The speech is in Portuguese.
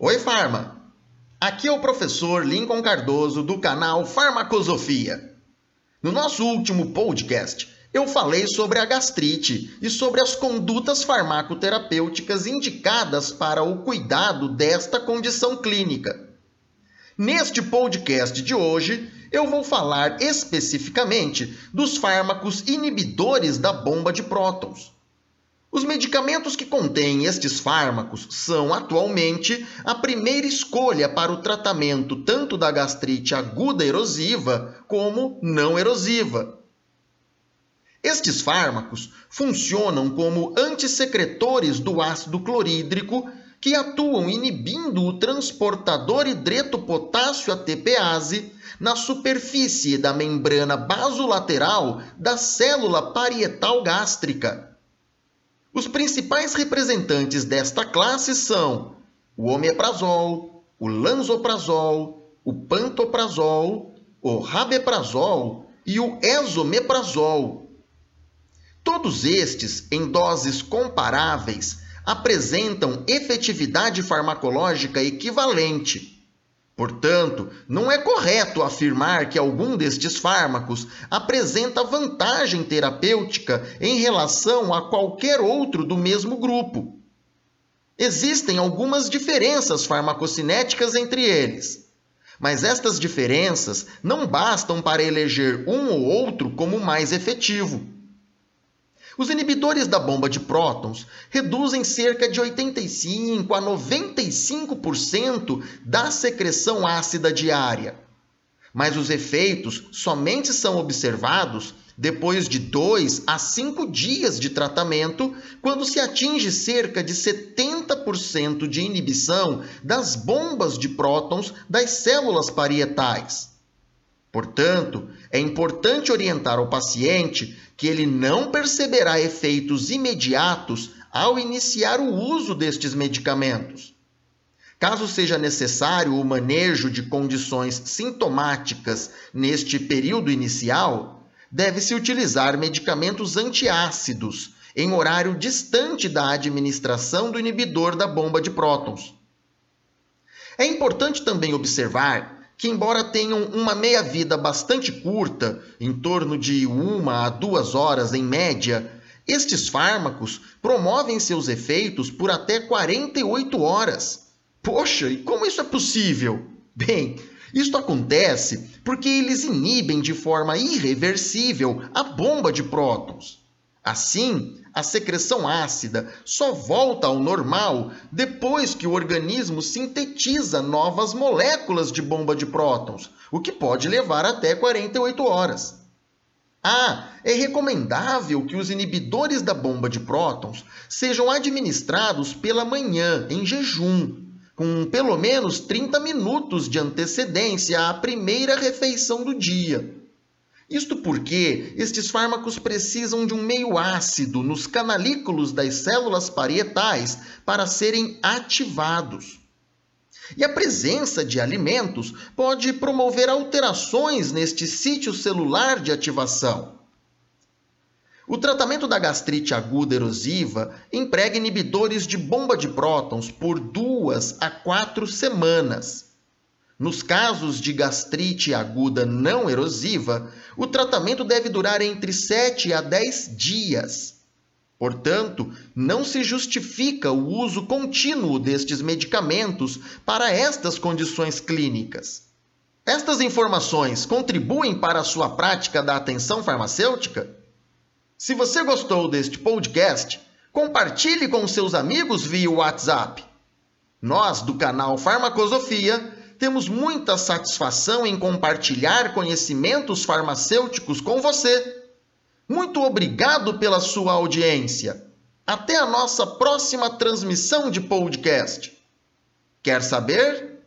Oi, Farma! Aqui é o professor Lincoln Cardoso do canal Farmacosofia. No nosso último podcast, eu falei sobre a gastrite e sobre as condutas farmacoterapêuticas indicadas para o cuidado desta condição clínica. Neste podcast de hoje, eu vou falar especificamente dos fármacos inibidores da bomba de prótons. Os medicamentos que contêm estes fármacos são atualmente a primeira escolha para o tratamento tanto da gastrite aguda erosiva como não erosiva. Estes fármacos funcionam como antissecretores do ácido clorídrico que atuam inibindo o transportador hidretopotássio ATPase na superfície da membrana basolateral da célula parietal gástrica. Os principais representantes desta classe são o omeprazol, o lansoprazol, o pantoprazol, o rabeprazol e o esomeprazol. Todos estes, em doses comparáveis, apresentam efetividade farmacológica equivalente. Portanto, não é correto afirmar que algum destes fármacos apresenta vantagem terapêutica em relação a qualquer outro do mesmo grupo. Existem algumas diferenças farmacocinéticas entre eles, mas estas diferenças não bastam para eleger um ou outro como mais efetivo. Os inibidores da bomba de prótons reduzem cerca de 85 a 95% da secreção ácida diária. Mas os efeitos somente são observados depois de 2 a 5 dias de tratamento, quando se atinge cerca de 70% de inibição das bombas de prótons das células parietais. Portanto, é importante orientar o paciente que ele não perceberá efeitos imediatos ao iniciar o uso destes medicamentos. Caso seja necessário o manejo de condições sintomáticas neste período inicial, deve-se utilizar medicamentos antiácidos em horário distante da administração do inibidor da bomba de prótons. É importante também observar que, embora tenham uma meia-vida bastante curta, em torno de uma a duas horas em média, estes fármacos promovem seus efeitos por até 48 horas. Poxa, e como isso é possível? Bem, isto acontece porque eles inibem de forma irreversível a bomba de prótons. Assim, a secreção ácida só volta ao normal depois que o organismo sintetiza novas moléculas de bomba de prótons, o que pode levar até 48 horas. Ah, é recomendável que os inibidores da bomba de prótons sejam administrados pela manhã, em jejum, com pelo menos 30 minutos de antecedência à primeira refeição do dia. Isto porque estes fármacos precisam de um meio ácido nos canalículos das células parietais para serem ativados. E a presença de alimentos pode promover alterações neste sítio celular de ativação. O tratamento da gastrite aguda erosiva emprega inibidores de bomba de prótons por duas a quatro semanas. Nos casos de gastrite aguda não erosiva, o tratamento deve durar entre 7 a 10 dias. Portanto, não se justifica o uso contínuo destes medicamentos para estas condições clínicas. Estas informações contribuem para a sua prática da atenção farmacêutica? Se você gostou deste podcast, compartilhe com seus amigos via WhatsApp. Nós, do canal Farmacosofia, temos muita satisfação em compartilhar conhecimentos farmacêuticos com você. Muito obrigado pela sua audiência. Até a nossa próxima transmissão de podcast. Quer saber?